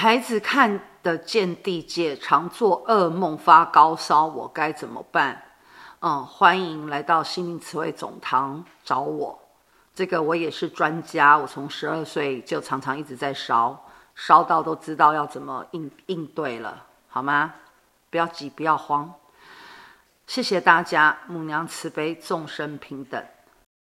孩子看得见地界常做噩梦发高烧我该怎么办？嗯欢迎来到心灵词汇总堂找我。这个我也是专家我从十二岁就常常一直在烧烧到都知道要怎么应应对了好吗？不要急不要慌。谢谢大家母娘慈悲众生平等。